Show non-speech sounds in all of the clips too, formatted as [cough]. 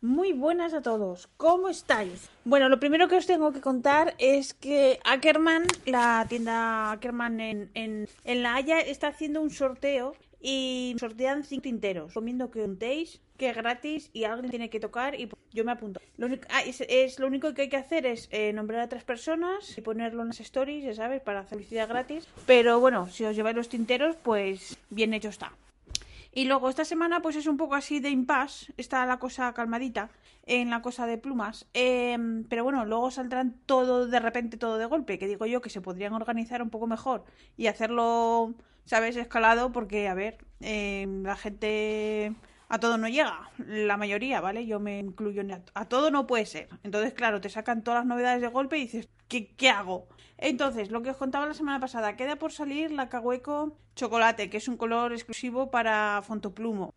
Muy buenas a todos, ¿cómo estáis? Bueno, lo primero que os tengo que contar es que Ackerman, la tienda Ackerman en, en, en La Haya, está haciendo un sorteo y sortean cinco tinteros. Recomiendo que untéis, que es gratis y alguien tiene que tocar y yo me apunto. Lo único, ah, es, lo único que hay que hacer es eh, nombrar a tres personas y ponerlo en las stories, ya sabes, para hacer publicidad gratis. Pero bueno, si os lleváis los tinteros, pues bien hecho está. Y luego esta semana pues es un poco así de impasse, está la cosa calmadita en la cosa de plumas, eh, pero bueno, luego saldrán todo de repente, todo de golpe, que digo yo que se podrían organizar un poco mejor y hacerlo, ¿sabes?, escalado, porque a ver, eh, la gente a todo no llega, la mayoría, ¿vale? Yo me incluyo en a, todo no puede ser. Entonces, claro, te sacan todas las novedades de golpe y dices, ¿qué, hago? Entonces, lo que os contaba la semana pasada, queda por salir la Cahueco Chocolate, que es un color exclusivo para Fontoplumo.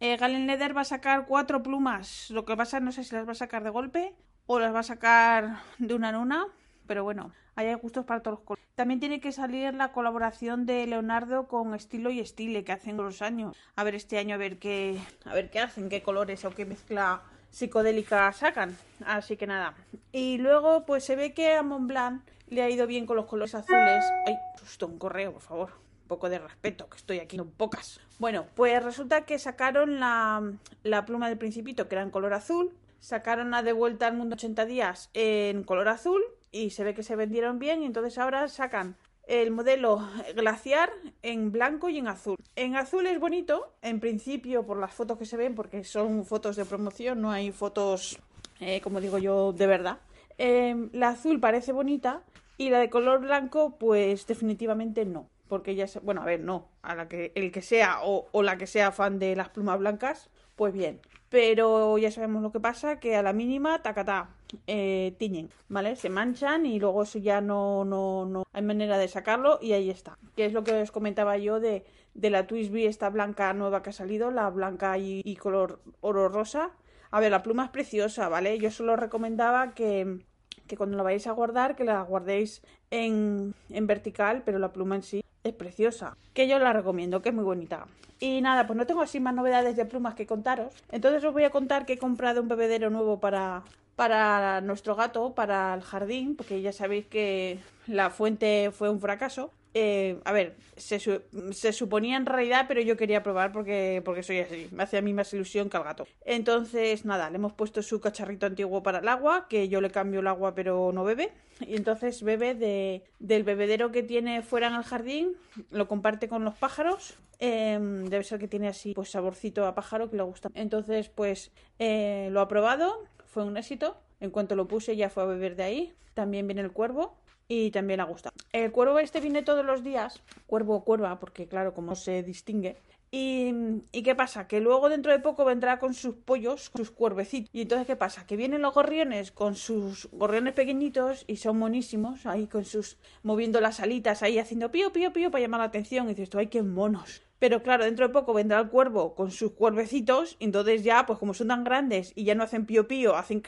Eh, Galen Leather va a sacar cuatro plumas. Lo que pasa, no sé si las va a sacar de golpe o las va a sacar de una en una, pero bueno, hay gustos para todos los colores. También tiene que salir la colaboración de Leonardo con Estilo y Estile, que hacen los años. A ver este año, a ver qué, a ver qué hacen, qué colores o qué mezcla psicodélica sacan. Así que nada. Y luego, pues se ve que a Montblanc le ha ido bien con los colores azules. Ay, susto, un correo, por favor. Un poco de respeto, que estoy aquí, no pocas. Bueno, pues resulta que sacaron la, la pluma del Principito, que era en color azul. Sacaron a De Vuelta al Mundo 80 días en color azul. Y se ve que se vendieron bien. Y entonces ahora sacan el modelo glaciar en blanco y en azul. En azul es bonito, en principio, por las fotos que se ven, porque son fotos de promoción, no hay fotos, eh, como digo yo, de verdad. Eh, la azul parece bonita y la de color blanco, pues definitivamente no. Porque ya se... Bueno, a ver, no. A la que el que sea o, o la que sea fan de las plumas blancas, pues bien. Pero ya sabemos lo que pasa, que a la mínima, tacatá, eh, tiñen, ¿vale? Se manchan y luego eso ya no, no, no hay manera de sacarlo y ahí está. Que es lo que os comentaba yo de, de la Twisby, esta blanca nueva que ha salido, la blanca y, color oro rosa. A ver, la pluma es preciosa, ¿vale? Yo solo recomendaba que, que cuando la vayáis a guardar, que la guardéis en, en vertical, pero la pluma en sí es preciosa. Que yo la recomiendo, que es muy bonita. Y nada, pues no tengo así más novedades de plumas que contaros. Entonces os voy a contar que he comprado un bebedero nuevo para, para nuestro gato, para el jardín, porque ya sabéis que la fuente fue un fracaso. Eh, a ver, se, se, suponía en realidad, pero yo quería probar porque, porque soy así. Me hace a mí más ilusión que al gato. Entonces, nada, le hemos puesto su cacharrito antiguo para el agua, que yo le cambio el agua pero no bebe. Y entonces bebe de, del bebedero que tiene fuera en el jardín, lo comparte con los pájaros. Eh, debe ser que tiene así, pues saborcito a pájaro que le gusta. Entonces, pues eh, lo ha probado, fue un éxito. En cuanto lo puse ya fue a beber de ahí. También viene el cuervo y también ha gustado. El cuervo este viene todos los días, cuervo o cuerva, porque claro, como se distingue. Y, ¿Y qué pasa? Que luego dentro de poco vendrá con sus pollos, sus cuervecitos. Y entonces, ¿qué pasa? Que vienen los gorriones con sus gorriones pequeñitos y son monísimos, ahí con sus. moviendo las alitas, ahí haciendo pío, pío, pío para llamar la atención. Y dices, tú, ¡ay, qué monos! Pero claro, dentro de poco vendrá el cuervo con sus cuervecitos. Entonces ya, pues como son tan grandes y ya no hacen pío, pío, hacen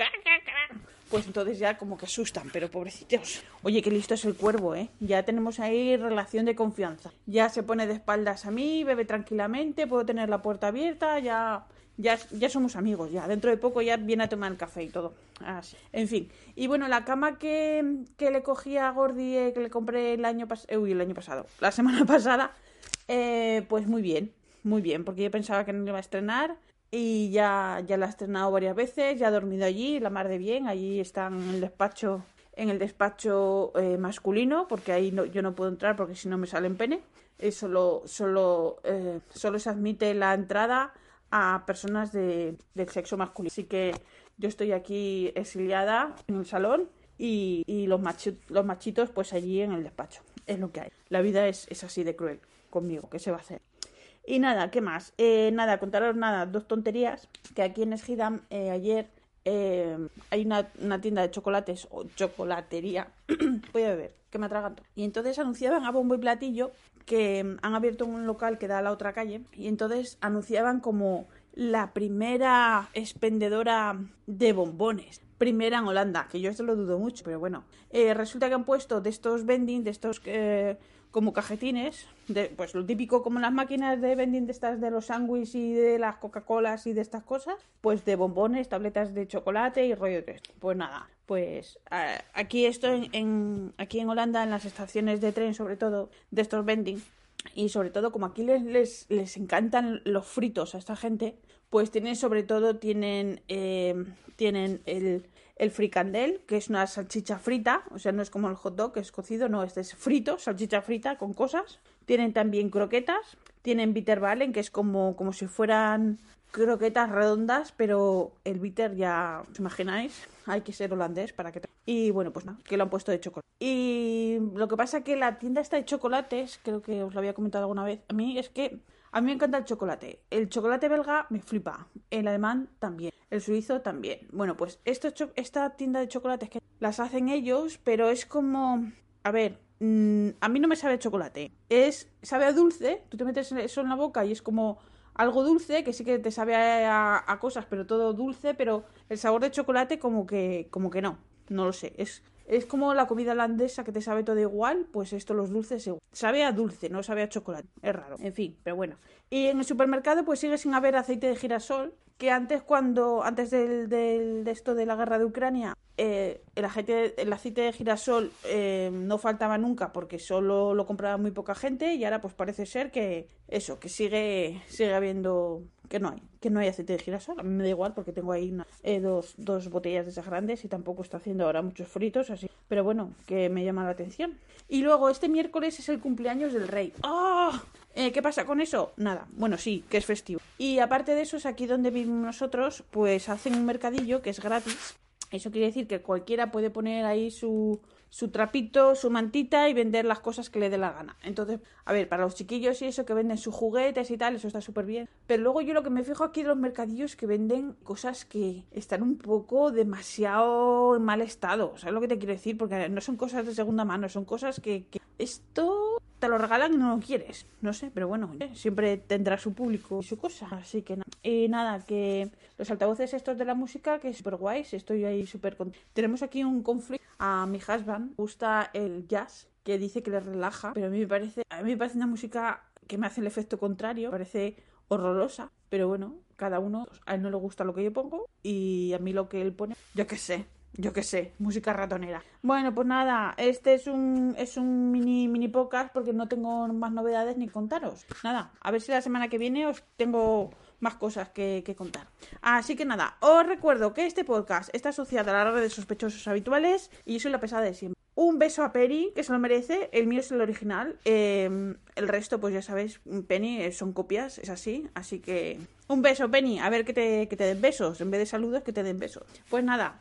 pues entonces ya como que asustan, pero pobrecitos. Oye, qué listo es el cuervo, ¿eh? Ya tenemos ahí relación de confianza. Ya se pone de espaldas a mí, bebe tranquilamente, puedo tener la puerta abierta, ya ya, ya somos amigos, ya. Dentro de poco ya viene a tomar el café y todo. Así. En fin. Y bueno, la cama que, que le cogí a Gordy, eh, que le compré el año pasado, uy, el año pasado, la semana [laughs] pasada, eh, pues muy bien, muy bien, porque yo pensaba que no iba a estrenar y ya, ya la he estrenado varias veces, ya he dormido allí, la mar de bien, allí están en el despacho, en el despacho eh, masculino, porque ahí no, yo no puedo entrar porque si no me salen pene, eh, solo, solo, eh, solo se admite la entrada a personas de, del sexo masculino. Así que yo estoy aquí exiliada en el salón y, y los, machi los machitos pues allí en el despacho. Es lo que hay. La vida es, es así de cruel conmigo, ¿qué se va a hacer? Y nada, ¿qué más? Eh, nada, contaros nada, dos tonterías. Que aquí en Esgidam eh, ayer eh, hay una, una, tienda de chocolates o chocolatería. [coughs] Voy a beber, que me atraganto. Y entonces anunciaban a bombo y platillo que han abierto un local que da a la otra calle. Y entonces anunciaban como la primera expendedora de bombones. Primera en Holanda, que yo esto lo dudo mucho, pero bueno. Eh, resulta que han puesto de estos vending, de estos eh, como cajetines, de, pues lo típico como las máquinas de vending de estas de los sándwiches y de las Coca-Colas y de estas cosas, pues de bombones, tabletas de chocolate y rollo de esto. Pues nada, pues aquí esto en, en, aquí en Holanda, en las estaciones de tren, sobre todo, de estos vending, y sobre todo como aquí les, les, les encantan los fritos a esta gente, pues tienen sobre todo, tienen, eh, tienen el, el fricandel, que es una salchicha frita, o sea, no es como el hot dog, que es cocido, no, este es frito, salchicha frita con cosas. Tienen también croquetas, tienen bitterballen, que es como, como si fueran croquetas redondas, pero el bitter ya os imagináis, hay que ser holandés para que... Y bueno, pues nada, que lo han puesto de chocolate. Y lo que pasa que la tienda está de chocolates, creo que os lo había comentado alguna vez, a mí es que a mí me encanta el chocolate. El chocolate belga me flipa. El alemán también. El suizo también. Bueno, pues esto, esta tienda de chocolates que las hacen ellos, pero es como... A ver, mmm, a mí no me sabe chocolate. Es... Sabe a dulce. Tú te metes eso en la boca y es como algo dulce, que sí que te sabe a, cosas, pero todo dulce, pero el sabor de chocolate como que, como que no. No lo sé. Es, es como la comida holandesa que te sabe todo igual, pues esto los dulces. Sabe a dulce, no sabe a chocolate. Es raro. En fin, pero bueno. Y en el supermercado pues sigue sin haber aceite de girasol, que antes cuando antes del, del, de esto de la guerra de Ucrania eh, el, aceite, el aceite de girasol eh, no faltaba nunca porque solo lo compraba muy poca gente y ahora pues parece ser que eso que sigue sigue habiendo que no hay que no hay aceite de girasol me da igual porque tengo ahí eh, dos, dos botellas de esas grandes y tampoco está haciendo ahora muchos fritos así pero bueno que me llama la atención y luego este miércoles es el cumpleaños del rey ¡Oh! ¿Qué pasa con eso? Nada. Bueno, sí, que es festivo. Y aparte de eso, es aquí donde vivimos nosotros, pues hacen un mercadillo que es gratis. Eso quiere decir que cualquiera puede poner ahí su, su trapito, su mantita y vender las cosas que le dé la gana. Entonces, a ver, para los chiquillos y eso que venden sus juguetes y tal, eso está súper bien. Pero luego yo lo que me fijo aquí de los mercadillos que venden cosas que están un poco demasiado en mal estado. ¿Sabes lo que te quiero decir? Porque no son cosas de segunda mano, son cosas que esto te lo regalan y no lo quieres. No sé, pero bueno, siempre tendrá su público y su cosa. Así que nada. Y nada, que los altavoces estos de la música, que es súper guays, estoy ahí súper contenta. Tenemos aquí un conflicto. A mi husband gusta el jazz, que dice que le relaja, pero a mí me parece, a mí me parece una música que me hace el efecto contrario, parece horrorosa, pero bueno, cada uno, a él no le gusta lo que yo pongo y a mí lo que él pone, yo qué sé, yo qué sé, música ratonera. Bueno, pues nada, este es un, es un mini, mini podcast porque no tengo más novedades ni contaros. Nada, a ver si la semana que viene os tengo más cosas que, que, contar. Así que nada, os recuerdo que este podcast está asociado a la red de sospechosos habituales y soy la pesada de siempre. Un beso a Penny, que se lo merece. El mío es el original. Eh, el resto, pues ya sabéis, Penny son copias, es así. Así que un beso, Penny. A ver que te, que te den besos. En vez de saludos, que te den besos. Pues nada,